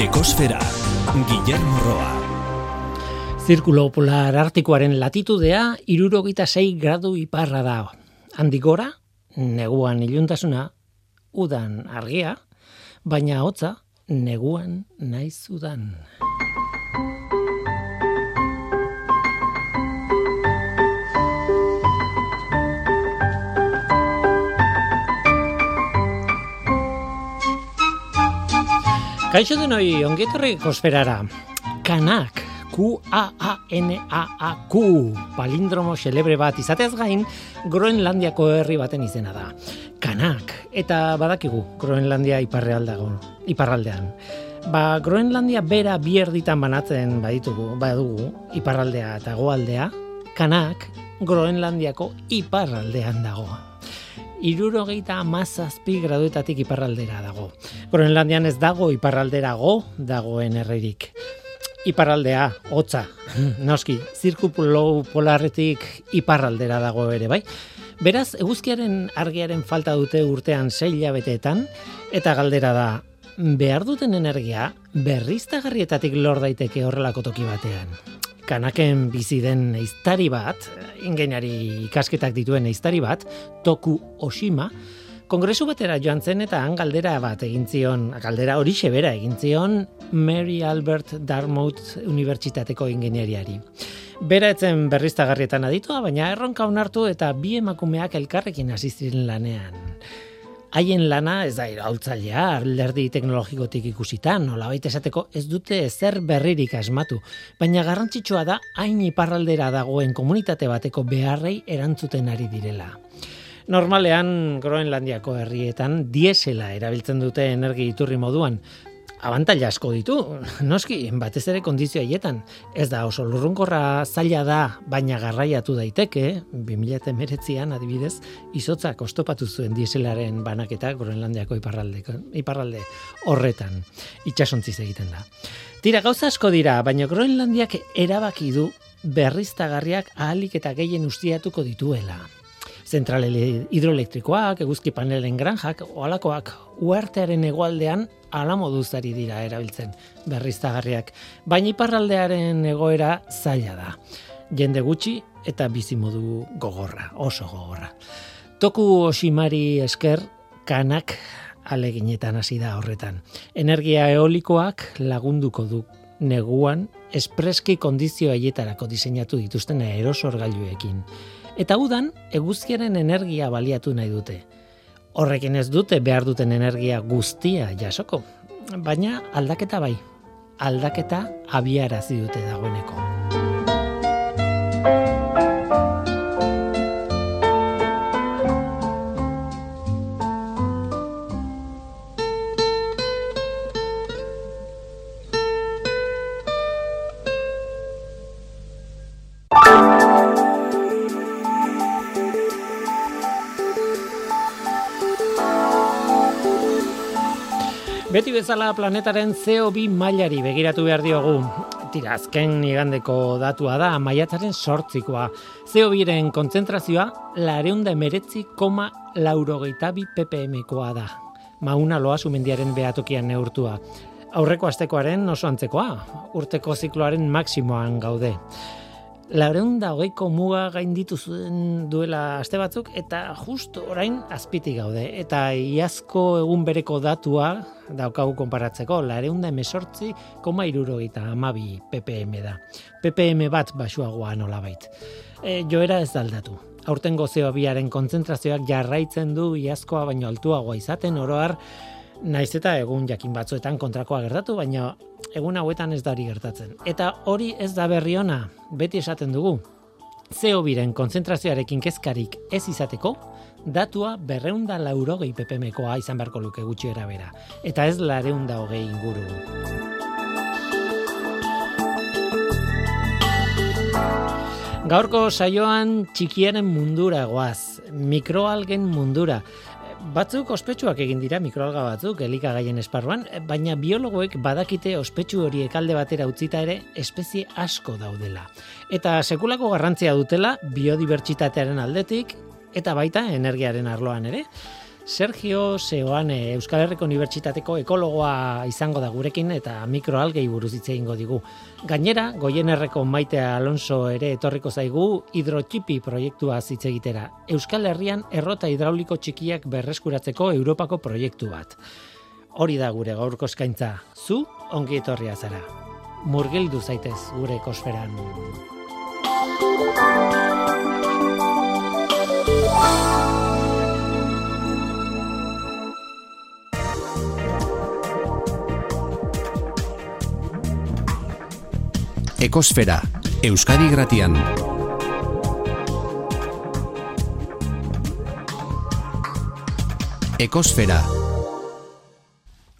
Ekosfera, Guillermo Roa. Zirkulo polar artikoaren latitudea irurogita sei gradu iparra da. Handik neguan iluntasuna, udan argia, baina hotza neguan naiz udan. Kaixo denoi, ongetorri kosferara. Kanak, Q-A-A-N-A-A-Q, palindromo celebre bat izatez gain, Groenlandiako herri baten izena da. Kanak, eta badakigu, Groenlandia iparraldago, iparraldean. Ba, Groenlandia bera bierditan banatzen baditugu, badugu, iparraldea eta goaldea, Kanak, Groenlandiako iparraldean dagoa irurogeita amazazpi graduetatik iparraldera dago. Groenlandian ez dago iparralderago dagoen herririk. Iparraldea, hotza, noski, zirkupulo polarretik iparraldera dago ere, bai? Beraz, eguzkiaren argiaren falta dute urtean zeila beteetan, eta galdera da, behar duten energia berriztagarrietatik lor daiteke horrelako toki batean kanaken bizi den eiztari bat, ingeniari ikasketak dituen eiztari bat, Toku Oshima, kongresu batera joan zen eta han galdera bat egin zion, galdera hori bera egin zion Mary Albert Dartmouth Unibertsitateko ingeniariari. Bera etzen berriztagarrietan aditua, baina erronka onartu eta bi emakumeak elkarrekin hasi ziren lanean haien lana ez da iraultzailea, alderdi teknologikotik ikusita, nola baita esateko ez dute ezer berririk asmatu, baina garrantzitsua da hain iparraldera dagoen komunitate bateko beharrei erantzuten ari direla. Normalean, Groenlandiako herrietan, diesela erabiltzen dute energi iturri moduan, abantaila asko ditu, noski, batez ere kondizio haietan. Ez da oso lurrunkorra zaila da, baina garraiatu daiteke, 2008an adibidez, izotzak ostopatu zuen dieselaren banaketa Groenlandiako iparralde, iparralde horretan, itxasontziz egiten da. Tira, gauza asko dira, baina Groenlandiak erabaki du berriztagarriak ahalik eta gehien ustiatuko dituela zentrale hidroelektrikoak, eguzki panelen granjak, oalakoak uartearen egoaldean ala moduzari dira erabiltzen berriztagarriak. Baina iparraldearen egoera zaila da. Jende gutxi eta bizimodu gogorra, oso gogorra. Toku osimari esker kanak aleginetan hasi da horretan. Energia eolikoak lagunduko du neguan espreski kondizio haietarako diseinatu dituzten aerosorgailuekin eta udan eguzkiaren energia baliatu nahi dute. Horrekin ez dute behar duten energia guztia jasoko, baina aldaketa bai, aldaketa abiarazi dute dagoeneko. Beti bezala planetaren CO2 mailari begiratu behar diogu. Tira, azken igandeko datua da, maiatzaren sortzikoa. CO2-ren kontzentrazioa, lareunda emeretzi koma laurogeita bi ppm-koa da. Mauna loa sumendiaren behatokian neurtua. Aurreko astekoaren oso antzekoa, urteko zikloaren maksimoan gaude laureun da hogeiko muga gainditu zuen duela aste batzuk, eta just orain azpitik gaude. Eta iazko egun bereko datua daukagu konparatzeko, laureun da emesortzi, koma irurogeita amabi ppm da. ppm bat basuagoa nola bait. E, joera ez daldatu. Aurten gozeo biaren kontzentrazioak jarraitzen du iazkoa baino altuagoa izaten, oroar, Naiz eta egun jakin batzuetan kontrakoa gertatu, baina egun hauetan ez da hori gertatzen. Eta hori ez da berri ona, beti esaten dugu. Zeo biren konzentrazioarekin kezkarik ez izateko, datua berreunda laurogei ppmkoa izan beharko luke gutxi erabera. Eta ez lareunda hogei inguru. Gaurko saioan txikiaren mundura goaz, mikroalgen mundura. Batzuk ospetsuak egin dira mikroalga batzuk elikagaien esparruan, baina biologoek badakite ospetsu horiek alde batera utzita ere espezie asko daudela. Eta sekulako garrantzia dutela biodibertsitatearen aldetik eta baita energiaren arloan ere. Sergio Seoane Euskal Herriko Unibertsitateko ekologoa izango da gurekin eta mikroalgei buruz hitze egingo digu. Gainera, Goienerreko Maite Alonso ere etorriko zaigu hidrotxipi proiektua hitz egitera. Euskal Herrian errota hidrauliko txikiak berreskuratzeko Europako proiektu bat. Hori da gure gaurko eskaintza. Zu ongi etorria zara. Murgildu zaitez gure ekosferan. Ekosfera, Euskadi Gratian. Ekosfera.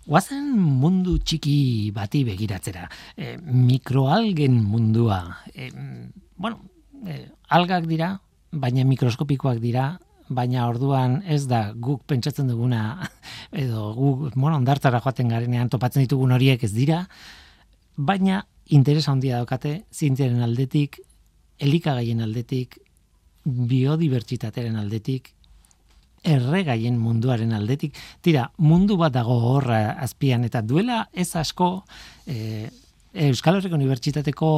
Guazen mundu txiki bati begiratzera. E, mikroalgen mundua. E, bueno, e, algak dira, baina mikroskopikoak dira, baina orduan ez da guk pentsatzen duguna edo guk bueno, ondartzara joaten garenean topatzen ditugun horiek ez dira, baina interes handia daukate zientziaren aldetik, elikagaien aldetik, biodibertsitateren aldetik, erregaien munduaren aldetik. Tira, mundu bat dago horra azpian, eta duela ez asko e, Euskal Herriko Unibertsitateko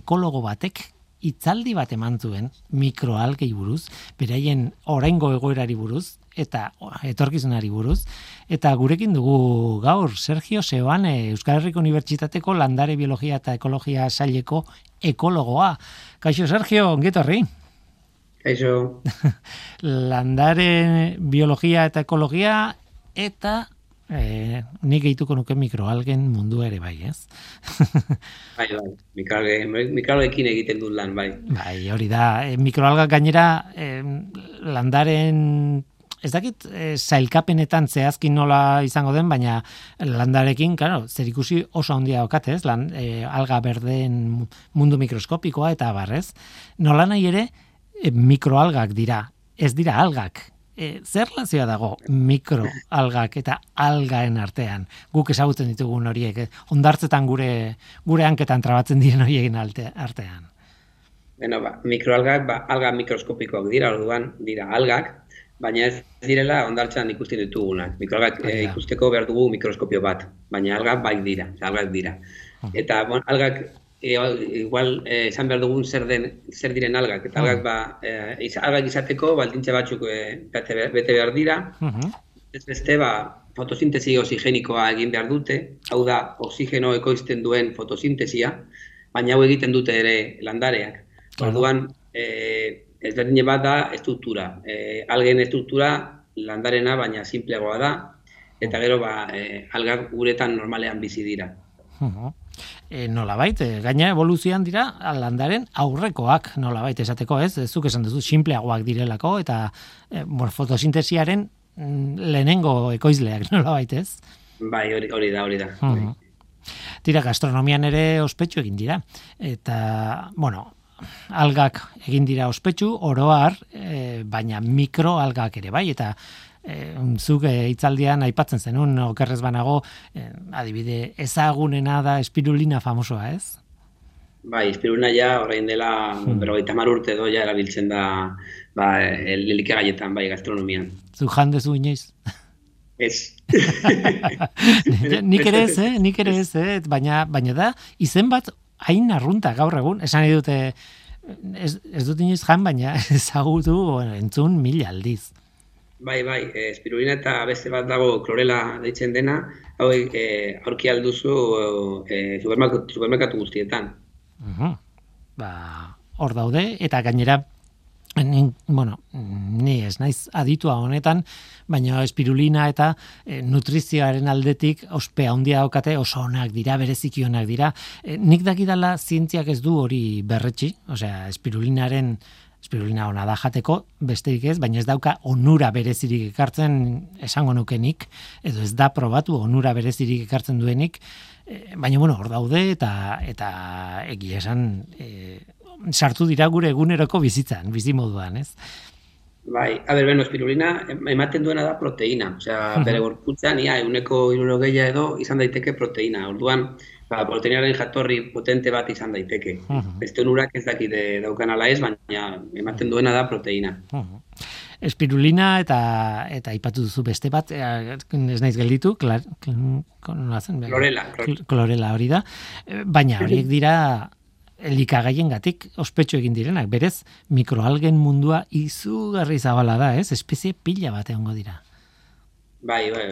ekologo batek itzaldi bat eman zuen mikroalgei buruz, beraien oraingo egoerari buruz, eta etorkizunari buruz. Eta gurekin dugu gaur Sergio Sebane Euskal Herriko Unibertsitateko landare biologia eta ekologia saileko ekologoa. Kaixo Sergio, ongetorri. Kaixo. landare biologia eta ekologia eta eh, nik gehituko nuke mikroalgen mundu ere bai, ez? bai, bai, mikroalgekin egiten dut lan, bai. Bai, hori da, e, mikroalgak gainera eh, landaren ez dakit e, zailkapenetan zehazkin nola izango den, baina landarekin, claro, zer ikusi oso handia okatez, lan, e, alga berdeen mundu mikroskopikoa eta barrez. Nola nahi ere, e, mikroalgak dira, ez dira algak. E, zer lazioa dago mikroalgak eta algaen artean? Guk ezagutzen ditugun horiek, eh? ondartzetan gure, gure hanketan trabatzen diren horiekin artean. Bueno, ba, mikroalgak, ba, alga mikroskopikoak dira, orduan dira algak, baina ez direla ondartxan ikusten ditugunak. Mikroalgak e, ikusteko behar dugu mikroskopio bat, baina algak bai dira, algak dira. Eta bon, algak e, igual eh, esan behar dugun zer, den, zer diren algak. Eta algak, ba, e, algak izateko baldintze batzuk e, bete, behar dira. Ez beste, ba, fotosintesi oxigenikoa egin behar dute, hau da, oxigeno ekoizten duen fotosintesia, baina hau egiten dute ere landareak. Orduan, e, ezberdine bat da estruktura. E, algen estruktura landarena baina simpleagoa da eta gero ba e, algak uretan normalean bizi dira. E, nola bait, e, gaina evoluzioan dira landaren aurrekoak nola bait esateko ez, zuk esan duzu simpleagoak direlako eta e, fotosintesiaren mm, lehenengo ekoizleak nola bait ez? Bai, hori, hori da, hori da. Tira, gastronomian ere ospetsu egin dira. Eta, bueno, algak egin dira ospetsu, oroar, e, baina mikroalgak ere bai, eta e, zuk e, itzaldian aipatzen zenun, okerrez banago, e, adibide, ezagunena da espirulina famosoa, ez? Bai, espirulina ja, horrein dela, hmm. berrogeita mar urte doia erabiltzen da, ba, lelike gaietan, bai, gastronomian. Zu jandezu inoiz? Ez. nik ere ez, eh? nik ere ez, eh? baina, baina da, izen bat hain arrunta gaur egun, esan dute ez, ez dut inoiz jan, baina ezagutu entzun mil aldiz. Bai, bai, e, espirulina eta beste bat dago klorela deitzen dena, hau e, aurki alduzu e, supermerkatu, guztietan. Uh Ba, hor daude, eta gainera, Ni, bueno, ni ez naiz aditua honetan, baina espirulina eta e, nutrizioaren aldetik ospe handia daukate oso onak dira, bereziki onak dira. E, nik dakidala zientziak ez du hori berretxi, osea, espirulinaren espirulina ona da jateko, besterik ez, baina ez dauka onura berezirik ekartzen esango nukenik, edo ez da probatu onura berezirik ekartzen duenik, e, baina bueno, hor daude eta eta egia esan e, sartu dira gure eguneroko bizitzan, bizi moduan, ez? Bai, a ber, bueno, espirulina ematen duena da proteína, osea, bere gorputzan ia euneko irurogeia edo izan daiteke proteína. Orduan, ba, proteinaren jatorri potente bat izan daiteke. Beste onurak ez dakite daukan ala ez, baina ematen duena da proteína. espirulina eta eta aipatu duzu beste bat, ez naiz gelditu, klar, klorela, klorela hori da, baina horiek dira elikagaien gatik ospetsu egin direnak, berez mikroalgen mundua izugarri zabala da, ez? Espezie pila bat egongo dira. Bai, bai,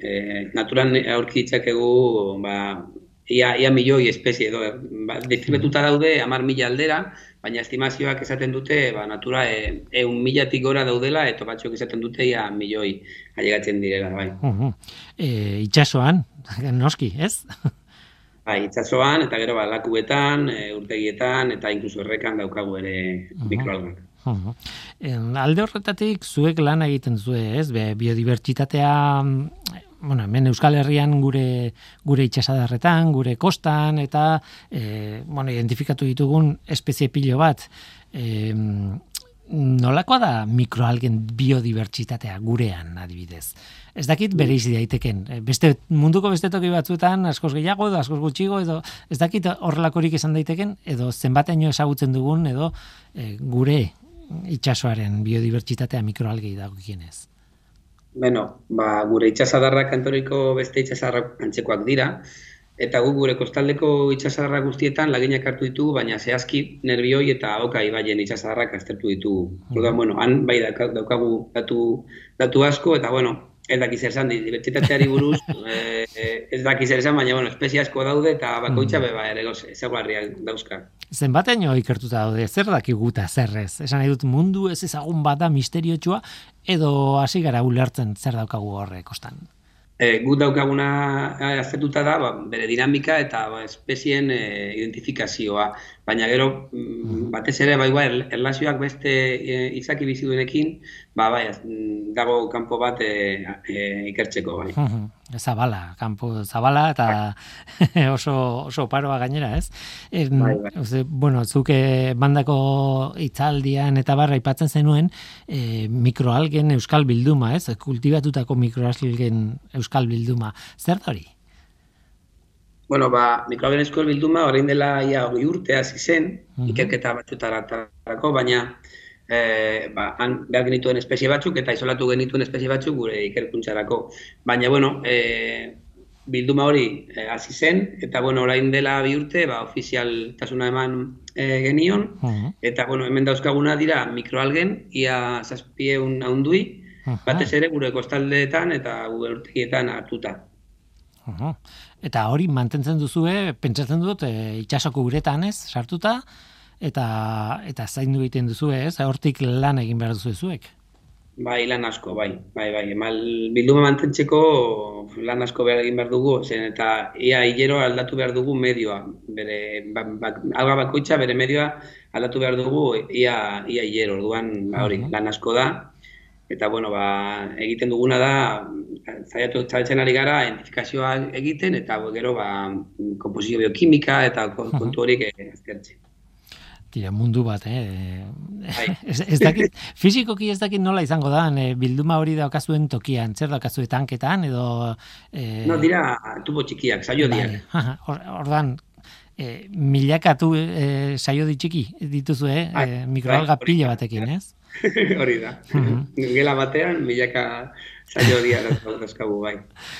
e, naturan aurkitzak egu, ba, ia, ia milioi espezie edo, ba, definituta daude amar mila aldera, baina estimazioak esaten dute, ba, natura e, eun milatik gora daudela, eta batzuek esaten dute ia milioi ailegatzen direla, bai. Uh -huh. e, itxasoan, noski, ez? Bai, itxasoan, eta gero, ba, lakuetan, e, urtegietan, eta inkluso errekan daukagu ere uh -huh. mikroalgak. Alde horretatik zuek lan egiten zue, ez? Be, biodibertsitatea bueno, hemen Euskal Herrian gure gure itsasadarretan, gure kostan eta e, bueno, identifikatu ditugun espezie pilo bat. E, nolakoa da mikroalgen biodibertsitatea gurean adibidez? Ez dakit bere izi daiteken. Beste munduko beste toki batzuetan askoz gehiago edo askoz gutxigo edo ez dakit horrelakorik izan daiteken edo zenbateño ezagutzen dugun edo e, gure itsasoaren biodibertsitatea mikroalgei dagokienez. Beno, ba, gure itxasadarrak kantoriko beste itxasadarrak antzekoak dira, eta gu gure kostaldeko itxasadarra guztietan laginak hartu ditugu, baina zehazki nervioi eta oka ibaien itxasadarrak aztertu ditugu. Mm bueno, han bai daukagu datu, datu asko, eta bueno, ez dakiz esan, dibertsitateari buruz, e, ez dakiz esan, baina, bueno, espezie asko daude, eta bakoitza mm. beba ere, ezaguarriak dauzka. Zenbatean jo ikertuta daude, zer dakiguta zerrez? Esan nahi dut mundu ez ezagun bada misteriotxua, edo hasi gara ulertzen zer daukagu horre kostan? E, gut daukaguna eh, aztertuta da, ba, bere dinamika eta ba, espezien e, identifikazioa. Baina gero, mm, batez ere, bai, bai, erlazioak beste e, izaki biziduenekin, ba, bai, dago kanpo bat e, e, ikertzeko, bai. Zabala, kanpo zabala eta oso, oso paroa gainera, ez? E, bai, bai. bueno, zuke bandako itzaldian eta barra ipatzen zenuen e, mikroalgen euskal bilduma, ez? Kultibatutako mikroalgen euskal bilduma. Zer da hori? Bueno, ba, mikroalgen euskal bilduma, orain dela ia hori urte hasi zen, uh ikerketa batzutarako, baina e, ba, han behar genituen espezie batzuk eta isolatu genituen espezie batzuk gure ikerkuntzarako. Baina, bueno, e, bilduma hori e, hasi zen, eta, bueno, orain dela bi urte, ba, ofizialtasuna eman e, genion, eta, bueno, hemen dauzkaguna dira mikroalgen, ia zazpieun haundui, batez ere gure kostaldeetan eta gure urtegietan hartuta. Eta hori mantentzen duzue, pentsatzen dut, e, itxasoko uretan ez, sartuta, eta eta zaindu egiten duzu ez, hortik lan egin behar duzu zuek. Bai, lan asko, bai, bai, bai, emal bilduma mantentzeko lan asko behar egin behar dugu, zen eta ia hilero aldatu behar dugu medioa, bere, ba, ba, alga bakoitza bere medioa aldatu behar dugu ia, ia hilero, orduan, ba, hori, lan asko da, eta bueno, ba, egiten duguna da, zaiatu txaletzen ari gara, identifikazioa egiten, eta gero, ba, komposizio biokimika eta kontu horiek ezkertzen. Tira, mundu bat, eh? Bai. ez, ez dakit, fizikoki ez dakit nola izango da, eh, bilduma hori daukazuen tokian, zer daukazue tanketan, edo... Eh... No, dira, tubo txikiak, saio bai. Ordan, eh, milakatu eh, saio di txiki dituzu, eh? Bai, eh mikroalga bai, pila batekin, ez? hori da. Gela batean, milaka saio dia dauzkagu bai.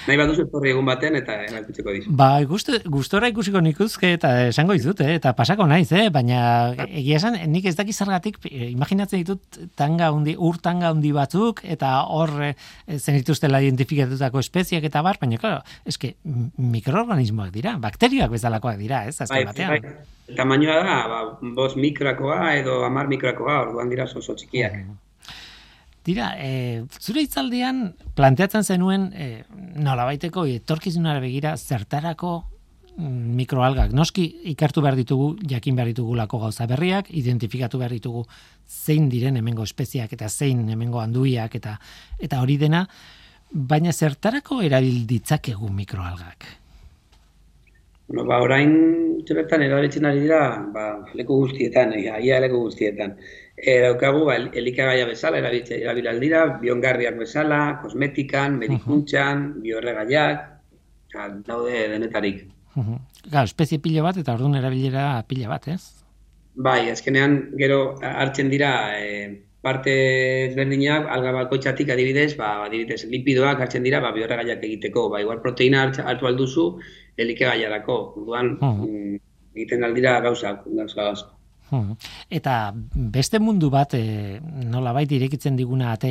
Nahi bat duzu egun batean eta erakutzeko dizu. Ba, gustora ikusiko nikuzke eta esango izut, eh? eta pasako naiz, eh? baina egia esan, nik ez daki zergatik, eh, imaginatzen ditut tanga undi, ur tanga undi batzuk, eta hor eh, zen dituztela identifikatutako espeziak eta bar, baina, claro, eske mikroorganismoak dira, bakterioak bezalakoak dira, ez, azken bai, batean. Bai. Tamainoa da, ba, bos mikroakoa edo amar mikroakoa, orduan dira oso txikiak. Mm. Dira, e, zure itzaldian planteatzen zenuen e, nola baiteko etorkizunara begira zertarako mm, mikroalgak. Noski ikartu behar ditugu, jakin behar ditugu gauza berriak, identifikatu behar ditugu zein diren hemengo espeziak eta zein hemengo handuiak eta eta hori dena, baina zertarako erabil ditzakegu mikroalgak? Bueno, ba, orain txoretan erabiltzen ari dira, ba, leku guztietan, ia, ia leku guztietan. Daukagu, ba, elikagaia bezala, erabiltze, erabilaldira, biongarriak bezala, kosmetikan, medikuntxan, uh biorregaiak, daude denetarik. Uh espezie pila bat eta orduan erabilera pila bat, ez? Bai, azkenean gero hartzen dira e, parte ezberdinak, alga bakoitzatik adibidez, ba, adibidez, lipidoak hartzen dira, ba, biorregaiak egiteko, ba, igual proteina hartu alduzu, elikegaiarako, duan, hmm. egiten aldira gauza, gauza, gauza. Hmm. Eta beste mundu bat e, nola baita irekitzen diguna ate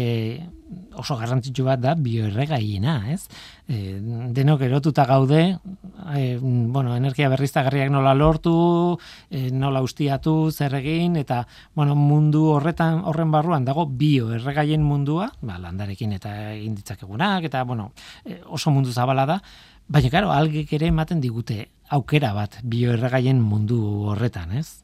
oso garrantzitsu bat da bioerregaiena, ez? E, denok erotuta gaude, e, bueno, energia berriztagarriak nola lortu, e, nola ustiatu, zer egin, eta bueno, mundu horretan horren barruan dago bioerregaien mundua, ba, landarekin eta egin ditzakegunak, eta bueno, oso mundu zabala da, baina karo, algek ere ematen digute aukera bat bioerregaien mundu horretan, ez?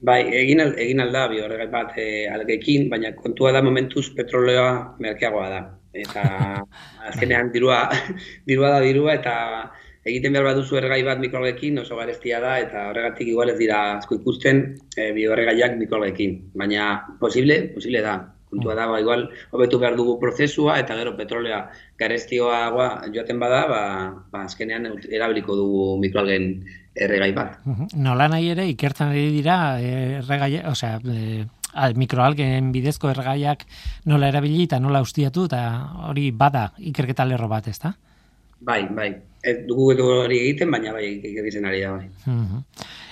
Bai, egin, egin alda bi horregai bat e, algekin, baina kontua da momentuz petroleoa merkeagoa da. Eta azkenean dirua, dirua da dirua eta egiten behar baduzu erregai bat mikroalgekin oso garestia da eta horregatik igual ez dira asko ikusten e, bi horregaiak mikroalgekin. Baina posible, posible da. Kontua da, ba, igual, hobetu behar dugu prozesua eta gero petrolea garestioa joaten bada, ba, ba azkenean erabiliko dugu mikroalgen erregai bat. Nola nahi ere, ikertzen ari dira, erregai, osea, e, mikroalgen bidezko erregaiak nola erabili eta nola ustiatu, eta hori bada ikerketa lerro bat, ez da? Bai, bai. Ez dugu edo hori egiten, baina bai egiten ari da, bai.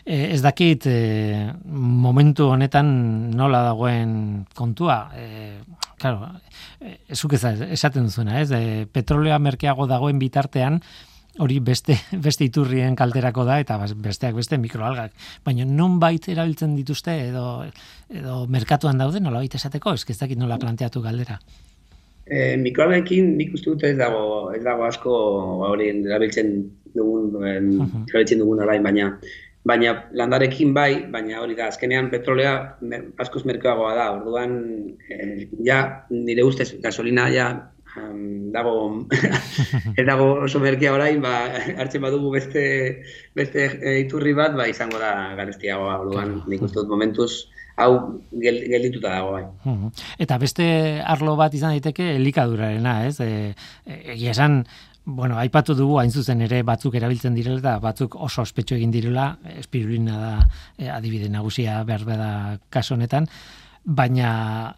E, ez dakit, e, momentu honetan nola dagoen kontua, e, claro, e, esaten duzuna, ez? E, petrolea merkeago dagoen bitartean, hori beste beste iturrien kalterako da eta besteak beste mikroalgak. Baina non bait erabiltzen dituzte edo edo merkatuan daude nola bait esateko, ez dakit nola planteatu galdera. Eh, mikroalgekin nik uste dut ez dago ez dago asko hori erabiltzen dugun erabiltzen dugun orain baina baina landarekin bai, baina hori da, azkenean petrolea askoz merkeagoa da, orduan, eh, ja, nire ustez, gasolina, ja, um, dago ez dago oso merkia orain, ba, hartzen badugu beste beste eh, iturri bat, ba, izango da garestiagoa, orduan, nik uste dut momentuz hau geldituta dago bai. Eta beste arlo bat izan daiteke elikadurarena, ez? E, e, egia esan, bueno, aipatu dugu hain zuzen ere batzuk erabiltzen direla eta batzuk oso ospetsu egin direla, espirulina da e, adibide nagusia behar da kaso honetan, baina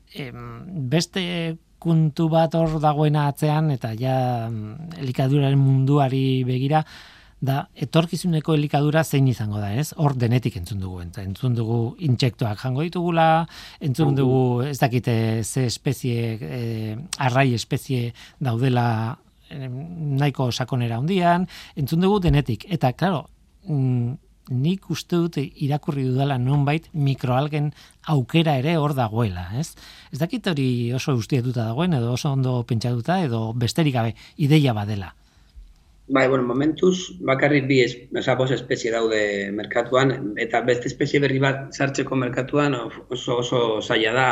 beste kuntu bat hor dagoena atzean eta ja mm, elikaduraren munduari begira da etorkizuneko elikadura zein izango da, ez? Hor denetik entzun dugu, entzun dugu intsektoak jango ditugula, entzun dugu ez dakite ze espezie, eh, arrai espezie daudela nahiko sakonera hundian, entzun dugu denetik. Eta, klaro, mm, nik uste dut irakurri dudala nonbait mikroalgen aukera ere hor dagoela, ez? Ez dakit hori oso ustietuta dagoen edo oso ondo pentsatuta edo besterik gabe ideia badela. Bai, bueno, momentuz bakarrik bi es, oza, espezie daude merkatuan eta beste espezie berri bat sartzeko merkatuan oso oso zaila da,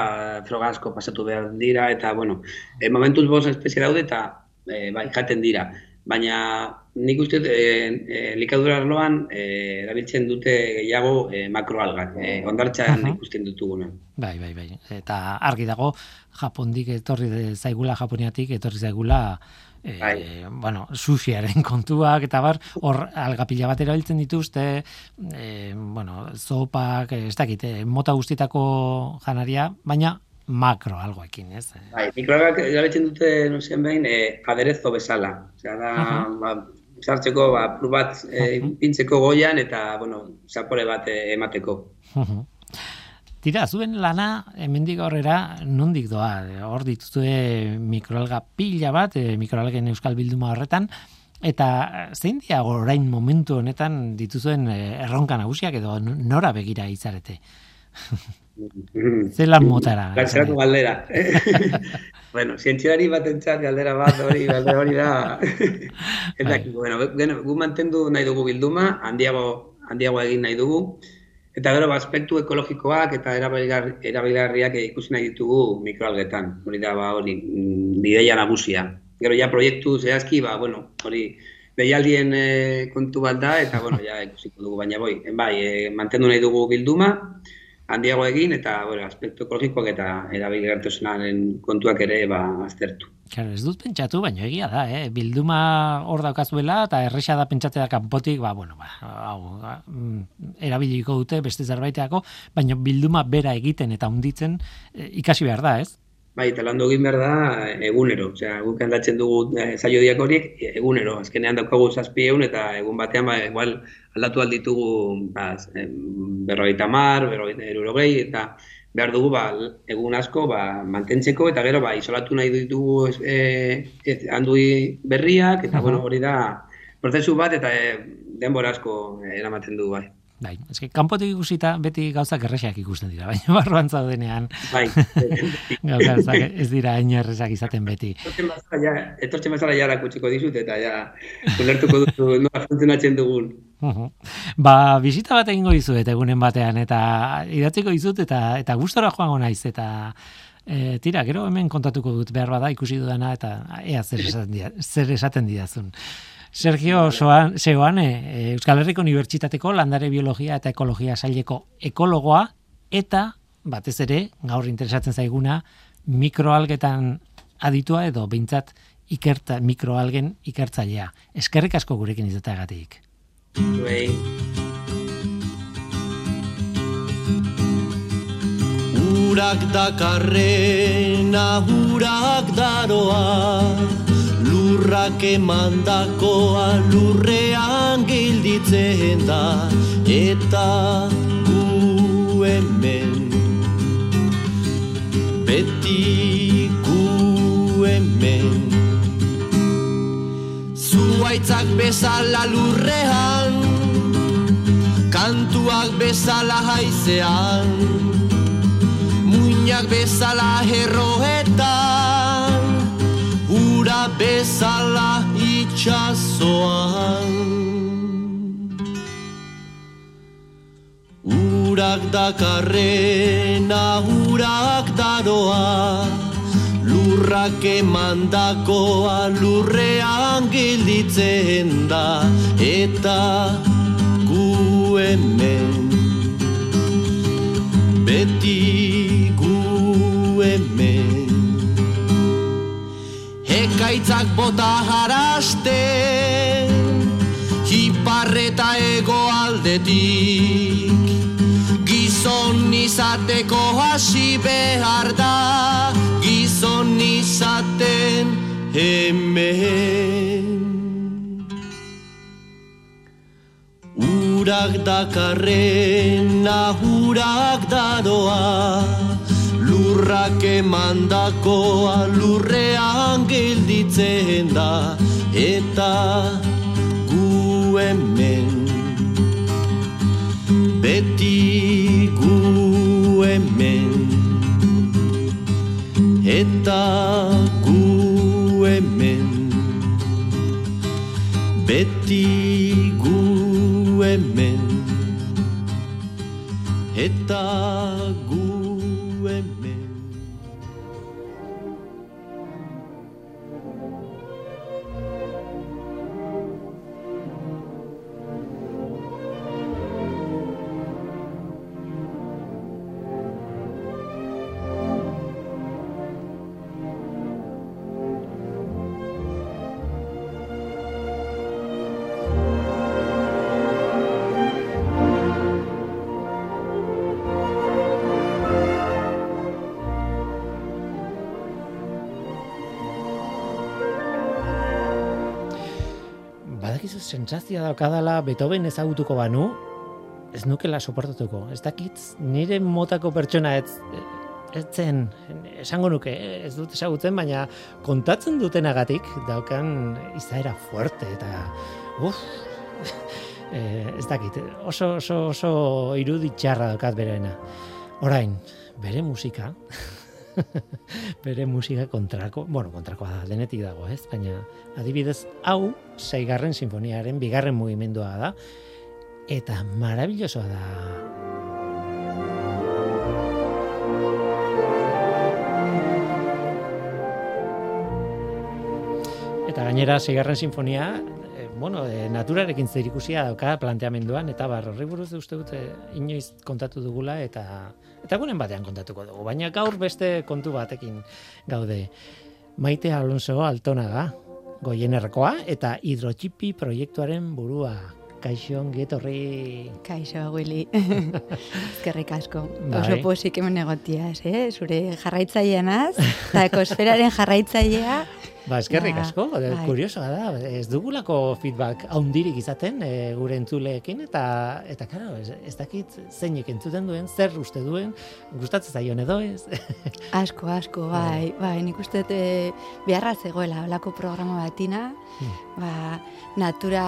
froga asko pasatu behar dira eta bueno, e, momentuz bos espezie daude eta e, bai, jaten dira baina nik uste e, e, likadura arloan e, erabiltzen dute gehiago e, makroalgak, e, ondartxan uh ikusten dutuguna. Bai, bai, bai. Eta argi dago, Japondik etorri zaigula, Japoniatik etorri zaigula, e, bai. bueno, sushiaren kontuak, eta bar, hor algapila bat erabiltzen dituzte, e, bueno, zopak, ez dakit, mota guztitako janaria, baina makro algoekin, ez? Bai, mikroalgak erabiltzen dute, no zen behin, eh, aderezo bezala. Osea, da, uh -huh. ba, sartzeko, ba, pru bat eh, pintzeko goian eta, bueno, zapore bat eh, emateko. Uh Tira, zuen lana, hemendik horrera, nondik doa? Hor dituzue mikroalga pila bat, eh, mikroalgen euskal bilduma horretan, eta zein dia orain momentu honetan dituzuen erronka nagusiak edo nora begira izarete? Zelan motara. Galtzeratu galdera. bueno, zientziari bat entzat galdera bat hori, galdera hori da. Eta, bai. bueno, gu mantendu nahi dugu bilduma, handiago, handiago egin nahi dugu. Eta gero, aspektu ekologikoak eta erabilgarriak ikusi nahi ditugu mikroalgetan. Hori da, ba, hori, mm, bideia nagusia. Gero, ja, proiektu zehazki, ba, bueno, hori, behialdien e, kontu bat da, eta, bueno, ja, ikusiko dugu, baina boi, bai, e, mantendu nahi dugu bilduma, handiago egin eta bueno, aspektu ekologikoak eta erabilgarritasunaren kontuak ere ba aztertu. Claro, ez dut pentsatu, baina egia da, eh? bilduma hor daukazuela eta erresa da pentsatzea kanpotik, ba, bueno, ba, hau, ba, mm, erabiliko dute beste zerbaiteako, baina bilduma bera egiten eta hunditzen eh, ikasi behar da, ez? Bai, eta landu egin behar da egunero, osea, guk handatzen dugu e, zailo diak horiek egunero, azkenean daukagu zazpi egun eta egun batean, ba, igual, aldatu alditugu, ba, berrogeita mar, berrogeita erurogei, eta behar dugu ba, egun asko ba, mantentzeko eta gero ba, isolatu nahi ditugu e, handui berriak eta bueno, hori da prozesu bat eta e, denbora asko eramaten du bai. Bai, eske kanpotik ikusita beti gauzak erresak ikusten dira, baina barruan zaudenean. Bai. gauzak ez dira hain erresak izaten beti. Etortzen bezala ja kutsiko dizut eta ja ulertuko duzu nola funtzionatzen dugun. Ba, bisita bat egingo dizuet egunen batean eta idatziko dizut eta eta gustora joango naiz eta E, tira, gero hemen kontatuko dut behar bada ikusi dudana eta ea zer esaten, zer esaten didazun. Sergio Soan, Seoane, Euskal Herriko Unibertsitateko landare biologia eta ekologia saileko ekologoa eta batez ere gaur interesatzen zaiguna mikroalgetan aditua edo beintzat ikerta mikroalgen ikertzailea. Eskerrik asko gurekin izateagatik. Bai. Urak dakarrena, urak daroa, lurrak emandakoa lurrean gilditzen da. Eta gu hemen beti gu hemen. Zuaitzak bezala lurrean kantuak bezala haizean muinak bezala herroetan bezala itxasoan Urak dakarrena urak daroa Lurrak emandakoa lurrean gilditzen da. Eta gu hemen Beti ekaitzak bota jaraste Hiparreta ego aldetik. Gizon izateko hasi behar da Gizon izaten hemen. Urak dakarren ahurak dadoa lurrak emandakoa lurrean gelditzen da. Eta gu hemen beti gu hemen. Eta gu hemen beti gu hemen. Eta sentsazioa daukadala Beethoven ezagutuko banu, ez nukela soportatuko. Ez dakit nire motako pertsona ez ez zen, esango nuke, ez dut ezagutzen, baina kontatzen dutenagatik daukan izaera fuerte eta uf, e, ez dakit, oso, oso, oso iruditxarra daukat berena. Orain, bere musika, bere musika kontrako, bueno, kontrakoa da, denetik dago, ez? Baina, adibidez, hau, seigarren sinfoniaren, bigarren mugimendua da, eta marabillosoa da. Eta gainera, seigarren sinfonia, bueno, e, naturarekin zerikusia dauka planteamenduan, eta bar, horri buruz uste dute inoiz kontatu dugula, eta eta gunen batean kontatuko dugu. Baina gaur beste kontu batekin gaude. Maite Alonso Altonaga, goienerkoa, eta hidrotxipi proiektuaren burua. Kaixo, ongi etorri. Kaixo, Willy. Ezkerrik asko. Bai. Oso posik hemen egotiaz, eh? Zure jarraitzaileanaz, eta ekosferaren jarraitzailea. Ba, eskerrik Ba, asko, bai. bai. kuriosoa da, ez dugulako feedback haundirik izaten e, gure entzuleekin, eta, eta karo, ez, ez dakit zeinek entzuten duen, zer uste duen, gustatzen zaion edo ez. Asko, asko, bai, bai, nik uste eh, beharra zegoela, olako programa batina, Hmm. ba, natura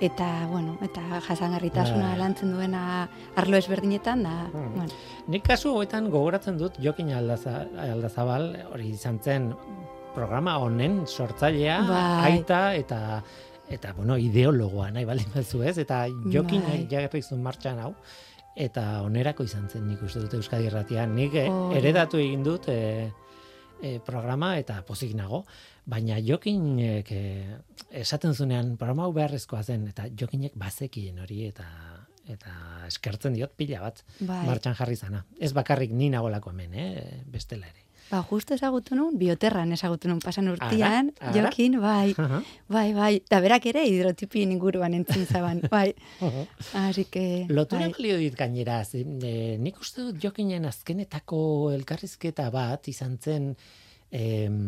eta, bueno, eta jasangarritasuna Bai. lantzen duena arlo ezberdinetan, da, Hmm. bueno, Nik kasu hoetan gogoratzen dut Jokin Aldaza, Aldazabal, hori izan zen programa honen sortzailea, Bai. aita eta eta bueno, ideologoa nahi baldin bazu ez, eta Jokin Bai. zuen martxan hau, eta onerako izan zen nik uste dut Euskadi Irratian. Nik Hori. heredatu egin dut e, e, programa eta pozik nago, baina Jokinek e, esaten zunean programa hau beharrezkoa zen, eta Jokinek bazekien hori eta eta eskertzen diot pila bat bai. martxan jarri zana. Ez bakarrik ni nagolako hemen, eh? bestela ere. Ba, justo ezagutu nun, bioterran ezagutu nun pasan urtean, Ara, ara. jokin, bai, bai, bai, eta berak ere hidrotipien inguruan entzun zaban, bai, así que, Lotura bai, balio dit gainera, e, nik uste dut jokinen azkenetako elkarrizketa bat izan zen em,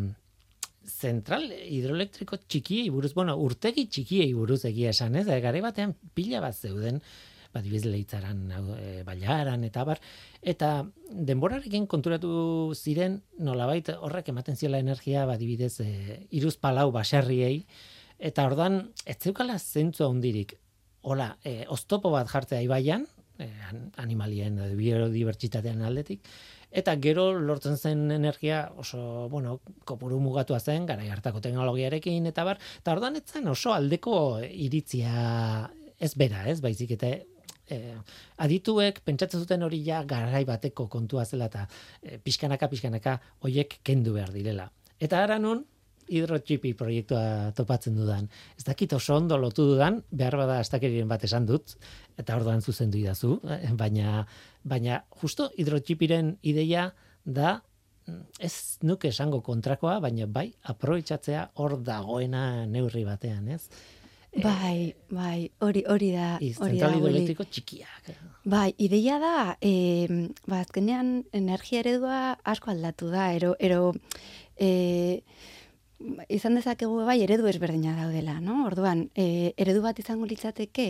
zentral hidroelektriko txikiei buruz, bueno, urtegi txikiei buruz egia esan, ez? Gare batean pila bat zeuden, ba, dibiz leitzaran, hau, e, baiaran, eta bar, eta denborarekin konturatu ziren nolabait horrek ematen ziola energia, ba, dibidez, e, iruz baserriei, eta ordan ez zeukala zentzu handirik, hola, e, oztopo bat jartzea ibaian, e, an- animalien biodibertsitatean aldetik, eta gero lortzen zen energia oso, bueno, kopuru mugatua zen, gara hartako teknologiarekin, eta bar, eta ordan ez zen oso aldeko iritzia ez bera, ez, baizik eta eh, adituek pentsatzen zuten hori ja garai bateko kontua zela eta eh, pixkanaka pixkanaka hoiek kendu behar direla. Eta ara nun hidrotxipi proiektua topatzen dudan. Ez dakit oso ondo lotu dudan, behar bada astakeriren bat esan dut, eta orduan zuzendu idazu, eh, baina, baina justo hidrotxipiren ideia da mm, ez nuke esango kontrakoa, baina bai, aprobetxatzea hor dagoena neurri batean, ez? Bai, bai, hori, hori da, hori da, Zentral Willy. hidroelektriko txikiak. Bai, ideia da, e, ba, azkenean energia eredua asko aldatu da, ero, ero e, izan dezakegu bai eredu ezberdina daudela, no? Orduan, e, eredu bat izango litzateke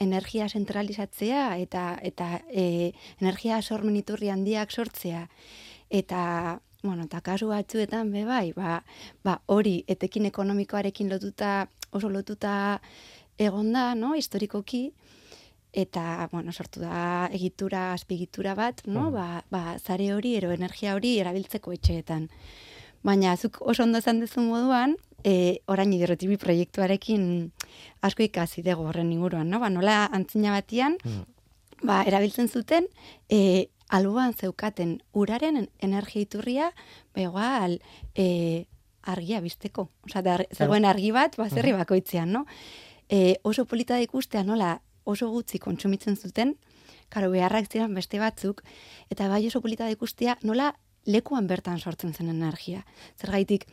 energia zentralizatzea eta eta e, energia sormen iturri handiak sortzea eta bueno, eta kasu batzuetan be bai, ba, ba hori etekin ekonomikoarekin lotuta oso lotuta egonda, no, historikoki eta bueno, sortu da egitura, azpigitura bat, no? Mhm. Ba, ba zare hori ero energia hori erabiltzeko etxeetan. Baina zuk oso ondo esan duzun moduan, e, orain hidrotibi proiektuarekin asko ikasi dugu horren inguruan, no? Ba, nola antzina batian, Mm. ba, erabiltzen zuten, e, alboan zeukaten uraren energia iturria, ba, igual, e, argia bizteko. Osea, da, zegoen argi bat, baserri bakoitzean, no? E, oso polita da ikustea nola oso gutxi kontsumitzen zuten, karo, beharrak ziren beste batzuk, eta bai oso polita da ikustea nola lekuan bertan sortzen zen energia. Zergaitik,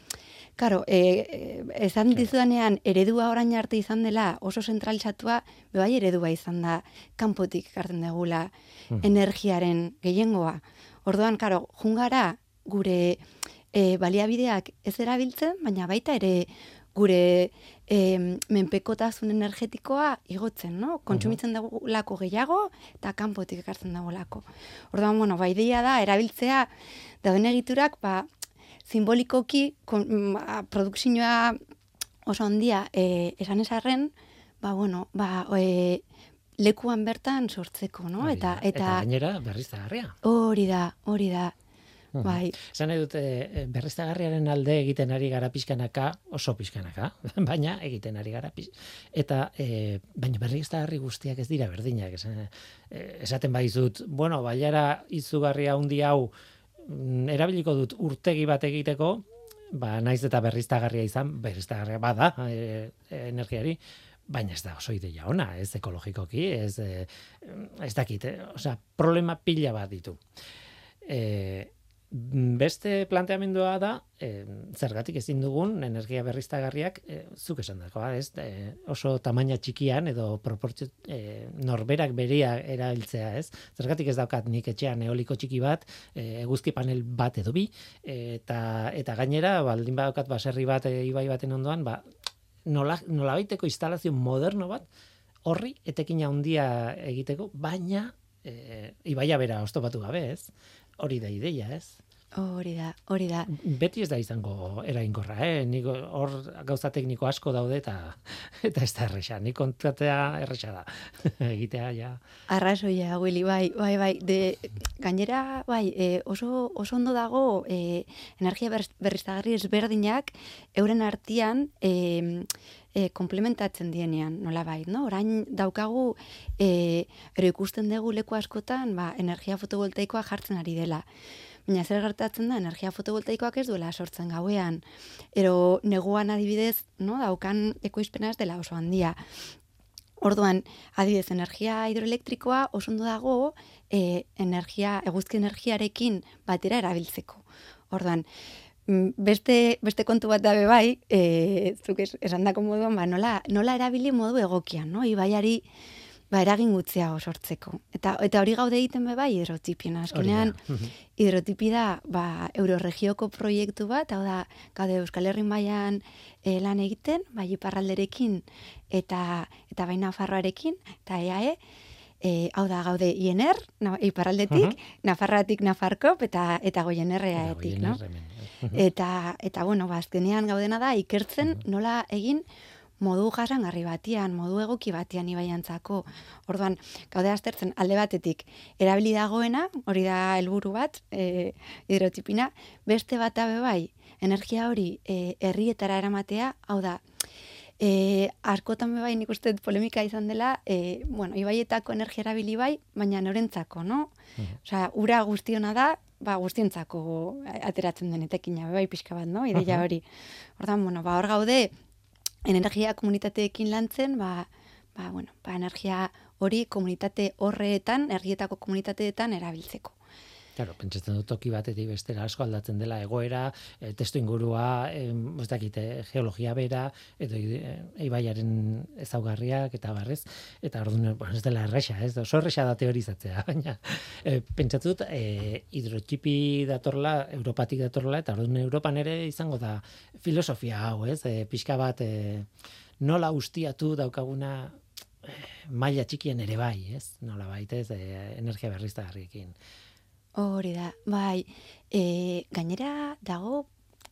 karo, e, e, esan dizudanean eredua orain arte izan dela oso zentralizatua, be bai eredua izan da kanpotik ekartzen degula energiaren gehiengoa. Orduan, karo, jungara gure e, baliabideak ez erabiltzen, baina baita ere gure e, menpekotasun energetikoa igotzen, no? Kontsumitzen dugulako gehiago eta kanpotik ekartzen dugulako. Orduan, bueno, ba, ideia da, erabiltzea dauden egiturak, ba, simbolikoki kon, ba, produkzioa oso handia e, esan esarren, ba, bueno, ba, e, lekuan bertan sortzeko, no? Hori Eta, da. eta, gainera berriztagarria. hori da, hori da, bai. Esan nahi dute eh, berriztagarriaren alde egiten ari gara pixkanaka, oso pixkanaka, baina egiten ari gara pix... Eta, e, baina berriztagarri guztiak ez dira berdinak. Esan, eh, esaten baizut, bueno, baiara izugarria handi hau mm, erabiliko dut urtegi bat egiteko, ba, naiz eta berriztagarria izan, berriztagarria bada e, energiari, baina ez da oso ideia ona, ez ekologikoki, ez, eh, ez dakit, eh? osea, problema pila bat ditu. E, beste planteamendua da, e, zergatik ezin dugun energia berriztagarriak, e, zuk esan dagoa, ez, e, oso tamaina txikian edo proportzio e, norberak beria erabiltzea, ez? Zergatik ez daukat nik etxean eoliko txiki bat, e, eguzki panel bat edo bi, eta, eta gainera, baldin badaukat baserri bat, e, ibai baten ondoan, ba, nola, nola baiteko instalazio moderno bat, horri etekina handia egiteko, baina e, ibaia bera ostopatu gabe, ez? Hori da ideia, ez? Hori da, hori da. Beti ez da izango erainkorra, eh? Nik hor gauza tekniko asko daude eta eta ez da erresa. Nik kontratea erresa da. Egitea ja. Arrazoia, Willy, bai, bai, bai. De, gainera, bai, e, oso, oso ondo dago e, energia berriztagarri ezberdinak euren artean e, e, komplementatzen dienean, nola bai, no? Orain daukagu, e, ero ikusten dugu leku askotan, ba, energia fotovoltaikoa jartzen ari dela. Baina zer gertatzen da, energia fotovoltaikoak ez duela sortzen gauean. Ero neguan adibidez, no, daukan ekoizpena ez dela oso handia. Orduan, adibidez, energia hidroelektrikoa oso ondo dago e, energia, eguzki energiarekin batera erabiltzeko. Orduan, mm, beste, beste kontu bat dabe bai, e, zuk esan dako moduan, ba, nola, nola erabili modu egokian, no? Ibaiari, ba, eragin gutzea sortzeko. Eta eta hori gaude egiten be bai hidrotipien azkenean hidrotipi da ba euroregioko proiektu bat, hau da gaude Euskal Herri mailan e, lan egiten, bai iparralderekin eta eta bai Nafarroarekin eta EAE e, hau da gaude INR, na, iparraldetik, Nafarratik Nafarkop eta eta Goienerreaetik, no? Eta eta bueno, ba azkenean gaudena da ikertzen nola egin modu jasangarri batian, modu egoki batian ibaiantzako. Orduan, gaude aztertzen alde batetik erabili dagoena, hori da helburu bat, e, hidrotipina, beste bat abe bai, energia hori e, herrietara eramatea, hau da, E, askotan bai nik uste polemika izan dela, e, bueno, ibaietako energia erabili bai, baina norentzako, no? Uh Osea, ura guztiona da, ba, guztientzako ateratzen denetekina, bai pixka bat, no? Ideia hori. Ordan, bueno, ba, hor gaude, energia komunitateekin lantzen, ba, ba, bueno, ba, energia hori komunitate horreetan, errietako komunitateetan erabiltzeko. Claro, pentsatzen dut toki batetik bestera asko aldatzen dela egoera, e, testu ingurua, e, ez dakite, geologia bera, edo eibaiaren ezaugarriak eta barrez, eta orduan, bueno, ez dela erresa, ez? Oso erresa da teorizatzea, baina e, pentsatzen dut e, hidrotxipi datorla, Europatik datorla, eta orduan Europan ere izango da filosofia hau, ez, e, pixka bat, e, nola ustiatu daukaguna maila txikien ere bai, ez, nola baitez, e, energia berriztagarriekin. Hori da, bai, e, gainera dago,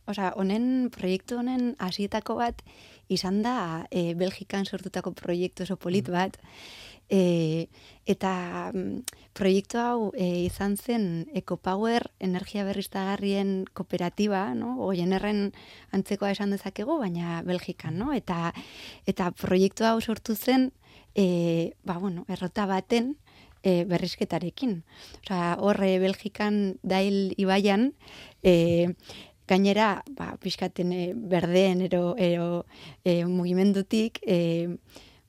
osea, honen proiektu honen hasietako bat izan da e, Belgikan sortutako proiektu oso polit mm. bat, e, eta mm, proiektu hau e, izan zen EcoPower energia berriztagarrien kooperatiba, no? Oienerren antzekoa esan dezakegu, baina Belgikan, no? Eta, eta proiektu hau sortu zen, e, ba, bueno, errota baten, e, berrizketarekin. Osa, horre Belgikan dail ibaian, e, gainera, ba, pixkaten e, berdeen ero, ero e, mugimendutik, e,